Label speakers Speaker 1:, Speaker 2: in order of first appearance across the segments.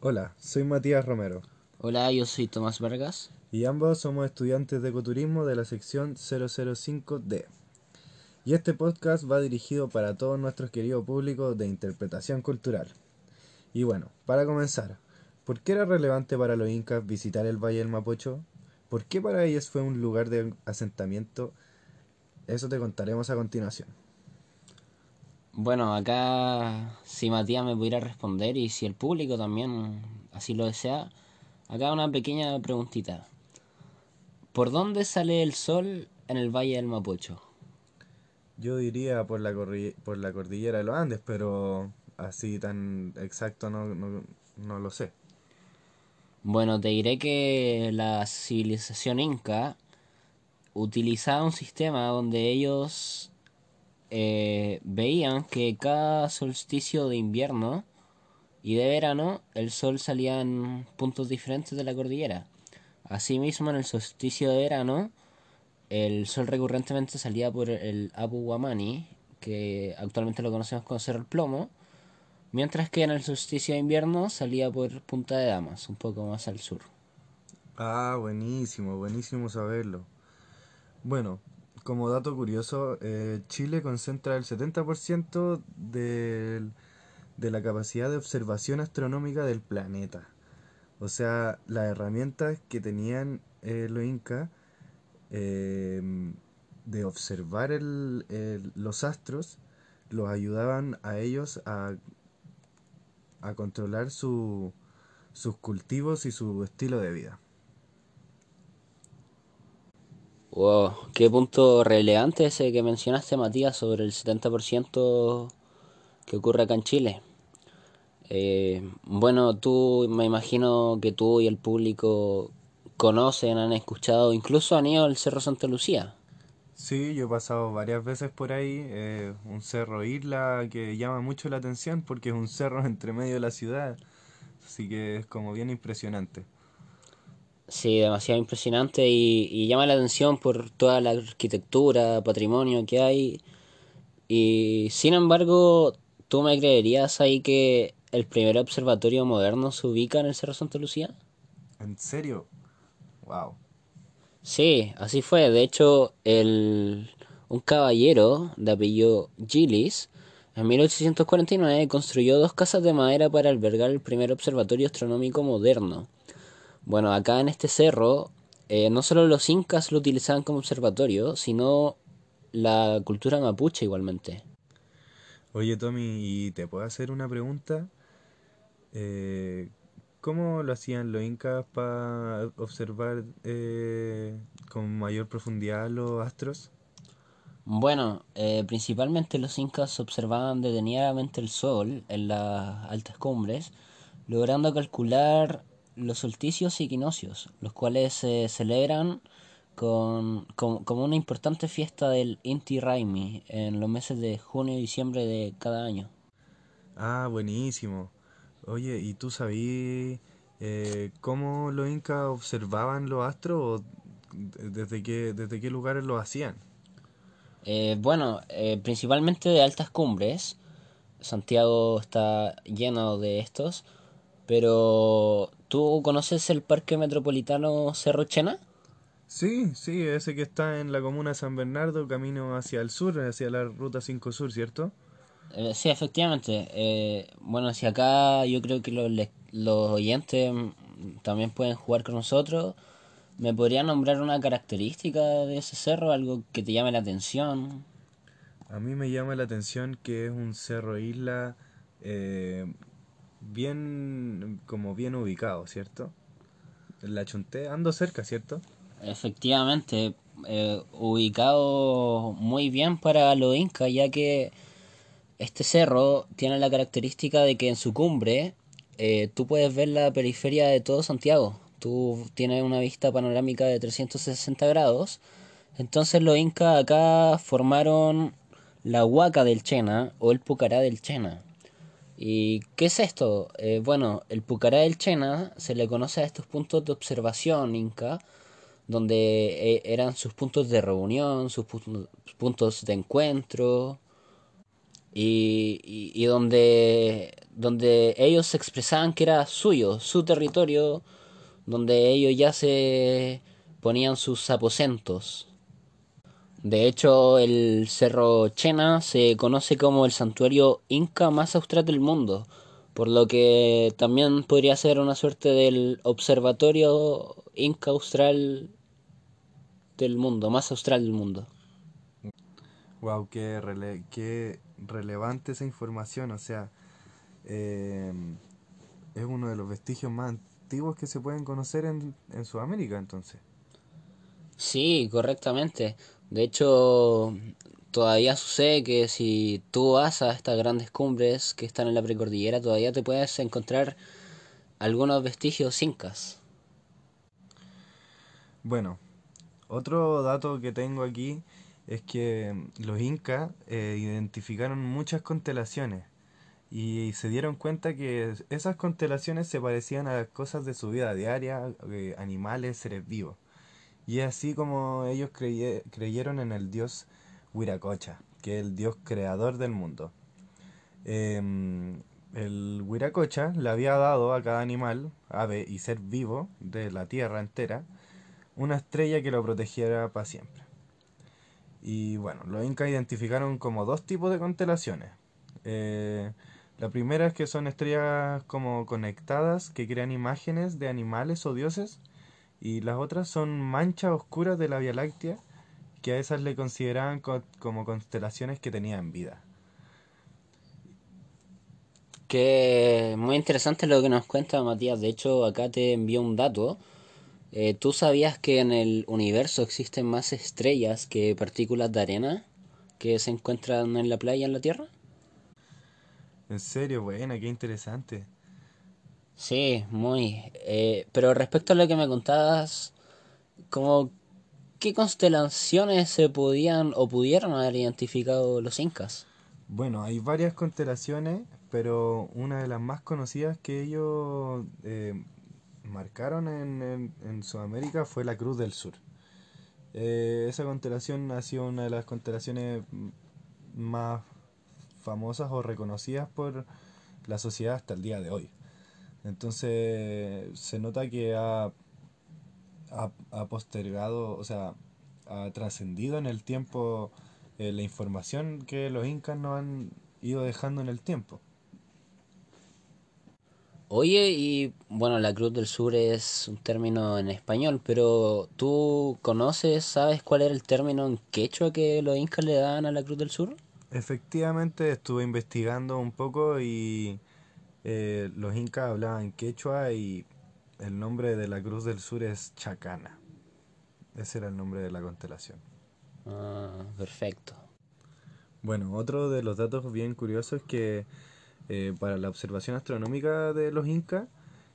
Speaker 1: Hola, soy Matías Romero
Speaker 2: Hola, yo soy Tomás Vargas.
Speaker 1: y ambos somos estudiantes de ecoturismo de la sección 005D. Y este podcast va dirigido para todos nuestros queridos públicos de interpretación cultural. Y bueno, para comenzar, ¿por qué era relevante para los incas visitar el Valle del Mapocho? ¿Por qué para ellos fue un lugar de asentamiento? Eso te contaremos a continuación.
Speaker 2: Bueno, acá si Matías me pudiera responder y si el público también así lo desea, acá una pequeña preguntita. ¿Por dónde sale el sol en el Valle del Mapocho?
Speaker 1: Yo diría por la, por la cordillera de los Andes, pero así tan exacto no, no, no lo sé.
Speaker 2: Bueno, te diré que la civilización inca utilizaba un sistema donde ellos eh, veían que cada solsticio de invierno y de verano el sol salía en puntos diferentes de la cordillera. Asimismo, en el solsticio de verano, el sol recurrentemente salía por el Apu Guamani, que actualmente lo conocemos como Cerro Plomo, mientras que en el solsticio de invierno salía por Punta de Damas, un poco más al sur.
Speaker 1: Ah, buenísimo, buenísimo saberlo. Bueno, como dato curioso, eh, Chile concentra el 70% del- de la capacidad de observación astronómica del planeta. O sea, las herramientas que tenían eh, los incas eh, de observar los astros los ayudaban a ellos a, a controlar su- sus cultivos y su estilo de vida.
Speaker 2: Wow, qué punto relevante ese que mencionaste, Matías, sobre el 70% que ocurre acá en Chile. Eh, bueno, tú me imagino que tú y el público conocen, han escuchado, incluso han ido al Cerro Santa Lucía.
Speaker 1: Sí, yo he pasado varias veces por ahí, eh, un cerro isla que llama mucho la atención porque es un cerro entre medio de la ciudad, así que es como bien impresionante.
Speaker 2: Sí, demasiado impresionante y, y llama la atención por toda la arquitectura, patrimonio que hay. Y sin embargo, ¿tú me creerías ahí que el primer observatorio moderno se ubica en el Cerro Santa Lucía?
Speaker 1: ¿En serio? Wow.
Speaker 2: Sí, así fue. De hecho, el, un caballero de apellido Gillis en 1849 construyó dos casas de madera para albergar el primer observatorio astronómico moderno. Bueno, acá en este cerro, eh, no solo los incas lo utilizaban como observatorio, sino la cultura mapuche igualmente.
Speaker 1: Oye, Tommy, ¿y te puedo hacer una pregunta? Eh, ¿cómo lo hacían los incas para observar eh, con mayor profundidad los astros?
Speaker 2: Bueno, eh, principalmente los incas observaban detenidamente el sol en las altas cumbres, logrando calcular los solsticios y equinoccios, los cuales se celebran con, con- como una importante fiesta del Inti Raymi en los meses de junio y diciembre de cada año.
Speaker 1: Ah, buenísimo. Oye, ¿y tú sabías eh, cómo los incas observaban los astros o desde qué, desde qué lugares lo hacían?
Speaker 2: Eh, bueno, eh, principalmente de altas cumbres, Santiago está lleno de estos, pero ¿tú conoces el Parque Metropolitano Cerro Chena?
Speaker 1: Sí, sí, ese que está en la comuna de San Bernardo, camino hacia el sur, hacia la ruta 5 Sur, ¿cierto?
Speaker 2: Eh, sí, efectivamente. Eh, bueno, si acá yo creo que los, los oyentes también pueden jugar con nosotros. ¿Me podría nombrar una característica de ese cerro, algo que te llame la atención?
Speaker 1: A mí me llama la atención que es un cerro isla eh, bien, como bien ubicado, ¿cierto? La Chunté, ando cerca, ¿cierto?
Speaker 2: Efectivamente, eh, ubicado muy bien para los incas, ya que este cerro tiene la característica de que en su cumbre eh, tú puedes ver la periferia de todo Santiago. Tú tienes una vista panorámica de 360 grados. Entonces los incas acá formaron la Huaca del Chena o el Pucará del Chena. ¿Y qué es esto? Eh, bueno, el Pucará del Chena se le conoce a estos puntos de observación inca, donde eh, eran sus puntos de reunión, sus pu- puntos de encuentro. y, y, y donde, donde ellos expresaban que era suyo, su territorio, donde ellos ya se ponían sus aposentos. De hecho, el Cerro Chena se conoce como el santuario inca más austral del mundo, por lo que también podría ser una suerte del observatorio inca austral del mundo, más austral del mundo.
Speaker 1: Wow, qué, rele qué relevante esa información, o sea, eh, es uno de los vestigios más antiguos que se pueden conocer en, en Sudamérica, entonces.
Speaker 2: Sí, correctamente. De hecho, todavía sucede que si tú vas a estas grandes cumbres que están en la precordillera, todavía te puedes encontrar algunos vestigios incas.
Speaker 1: Bueno, otro dato que tengo aquí es que los incas eh, identificaron muchas constelaciones y se dieron cuenta que esas constelaciones se parecían a cosas de su vida diaria, eh, animales, seres vivos. Y así como ellos creye- creyeron en el dios Huiracocha, que es el dios creador del mundo. Em, el Huiracocha le había dado a cada animal, ave y ser vivo de la tierra entera una estrella que lo protegiera para siempre. Y bueno, los incas identificaron como dos tipos de constelaciones. Eh, la primera es que son estrellas como conectadas que crean imágenes de animales o dioses. Y las otras son manchas oscuras de la Vía Láctea que a esas le consideraban co- como constelaciones que tenían vida.
Speaker 2: Que muy interesante lo que nos cuenta Matías. De hecho, acá te envío un dato. Eh, ¿tú sabías que en el universo existen más estrellas que partículas de arena que se encuentran en la playa en la Tierra?
Speaker 1: En serio, buena, qué interesante.
Speaker 2: Sí, muy. Eh, pero respecto a lo que me contabas, como qué constelaciones se podían o pudieron haber identificado los incas.
Speaker 1: Bueno, hay varias constelaciones, pero una de las más conocidas que ellos eh, marcaron en, en- en Sudamérica fue la Cruz del Sur. Eh, esa constelación ha sido una de las constelaciones más famosas o reconocidas por la sociedad hasta el día de hoy. Entonces se nota que ha, ha, ha postergado, o sea, ha trascendido en el tiempo eh, la información que los incas nos han ido dejando en el tiempo.
Speaker 2: Oye, y bueno, la Cruz del Sur es un término en español, pero ¿tú conoces, sabes cuál era el término en quechua que los incas le daban a la Cruz del Sur?
Speaker 1: Efectivamente, estuve investigando un poco y eh, los incas hablaban quechua y el nombre de la Cruz del Sur es Chacana. Ese era el nombre de la constelación.
Speaker 2: Ah, perfecto.
Speaker 1: Bueno, otro de los datos bien curiosos es que eh, para la observación astronómica de los incas,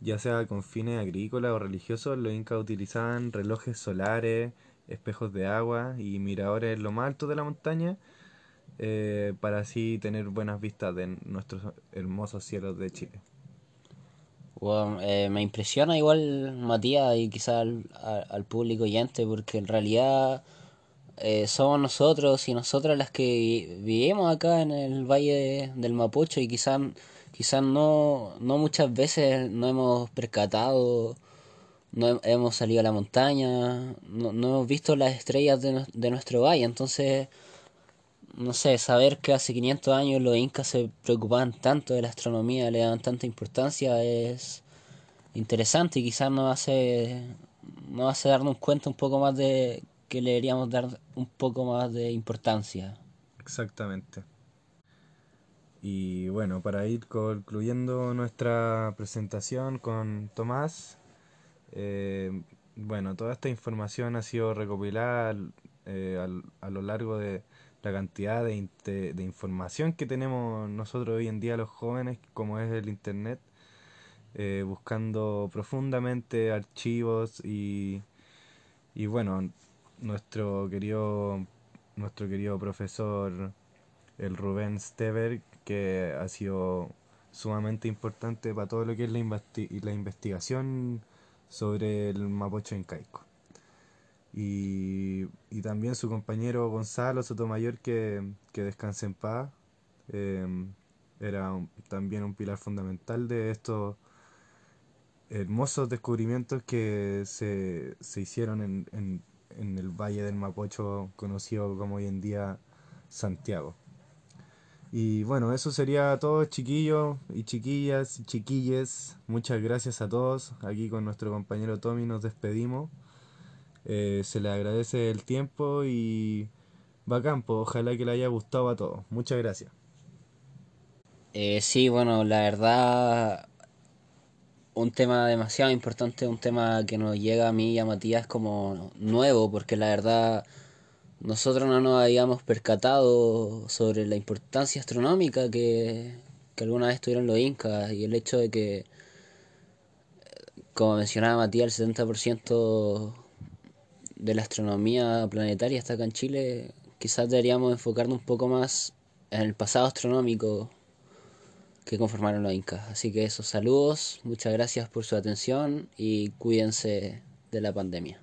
Speaker 1: ya sea con fines agrícolas o religiosos, los incas utilizaban relojes solares, espejos de agua y miradores en lo más alto de la montaña eh, para así tener buenas vistas de nuestros hermosos cielos de Chile.
Speaker 2: Bueno, eh, me impresiona igual Matías y quizás al, al público oyente, porque en realidad eh, somos nosotros y nosotras las que vi- vivimos acá en el Valle de- del Mapocho y quizás quizás no, no muchas veces no hemos percatado, no he- hemos salido a la montaña, no, no hemos visto las estrellas de, de nuestro valle, entonces, no sé, saber que hace 500 años los incas se preocupaban tanto de la astronomía, le daban tanta importancia es interesante y quizás nos hace, nos hace darnos cuenta un poco más de que le deberíamos dar un poco más de importancia.
Speaker 1: Exactamente. Y bueno, para ir concluyendo nuestra presentación con Tomás, eh, bueno, toda esta información ha sido recopilada eh, a lo largo de la cantidad de, de información que tenemos nosotros hoy en día los jóvenes, como es el Internet, eh, buscando profundamente archivos y, y bueno, nuestro querido, nuestro querido profesor, el Rubén Stever, que ha sido sumamente importante para todo lo que es la, investi- la investigación sobre el Mapocho incaico. Y, y también su compañero Gonzalo Sotomayor, que, que descanse en paz, em, era también un pilar fundamental de estos hermosos descubrimientos que se, hicieron en, en el Valle del Mapocho, conocido como hoy en día Santiago. Y bueno, eso sería todo, chiquillos y chiquillas y chiquilles. Muchas gracias a todos. Aquí con nuestro compañero Tommy nos despedimos. Eh, se le agradece el tiempo y va campo. Ojalá que le haya gustado a todos. Muchas gracias.
Speaker 2: Eh, sí, bueno, la verdad, un tema demasiado importante, un tema que nos llega a mí y a Matías como nuevo, porque la verdad nosotros no nos habíamos percatado sobre la importancia astronómica que, alguna vez tuvieron los incas y el hecho de que, como mencionaba Matías, el 70% de la astronomía planetaria está acá en Chile, quizás deberíamos enfocarnos un poco más en el pasado astronómico que conformaron los incas. Así que esos saludos, muchas gracias por su atención y cuídense de la pandemia.